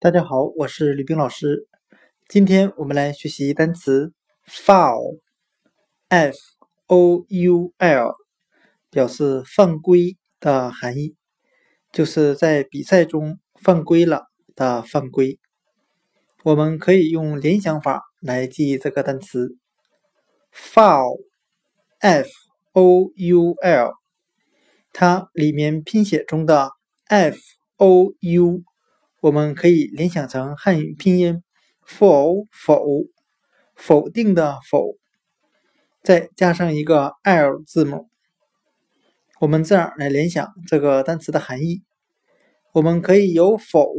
大家好，我是吕冰老师。今天我们来学习单词 foul，f o u l，表示犯规的含义，就是在比赛中犯规了的犯规。我们可以用联想法来记忆这个单词 foul，f o u l，它里面拼写中的 f o u。我们可以联想成汉语拼音“否”否否定的否，再加上一个 l 字母。我们这样来联想这个单词的含义，我们可以由“否”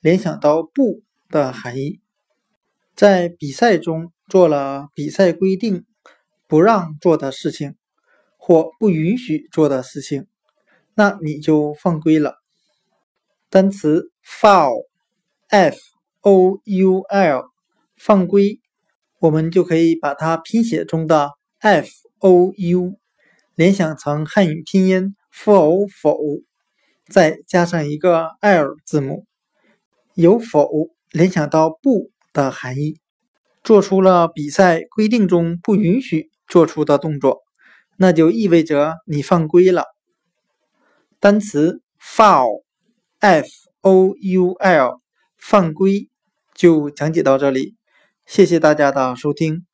联想到“不”的含义。在比赛中做了比赛规定不让做的事情，或不允许做的事情，那你就犯规了。单词 foul，f o u l，犯规，我们就可以把它拼写中的 f o u 联想成汉语拼音否否，再加上一个 l 字母，由否联想到不的含义，做出了比赛规定中不允许做出的动作，那就意味着你犯规了。单词 foul，f。O u l 犯规就讲解到这里，谢谢大家的收听。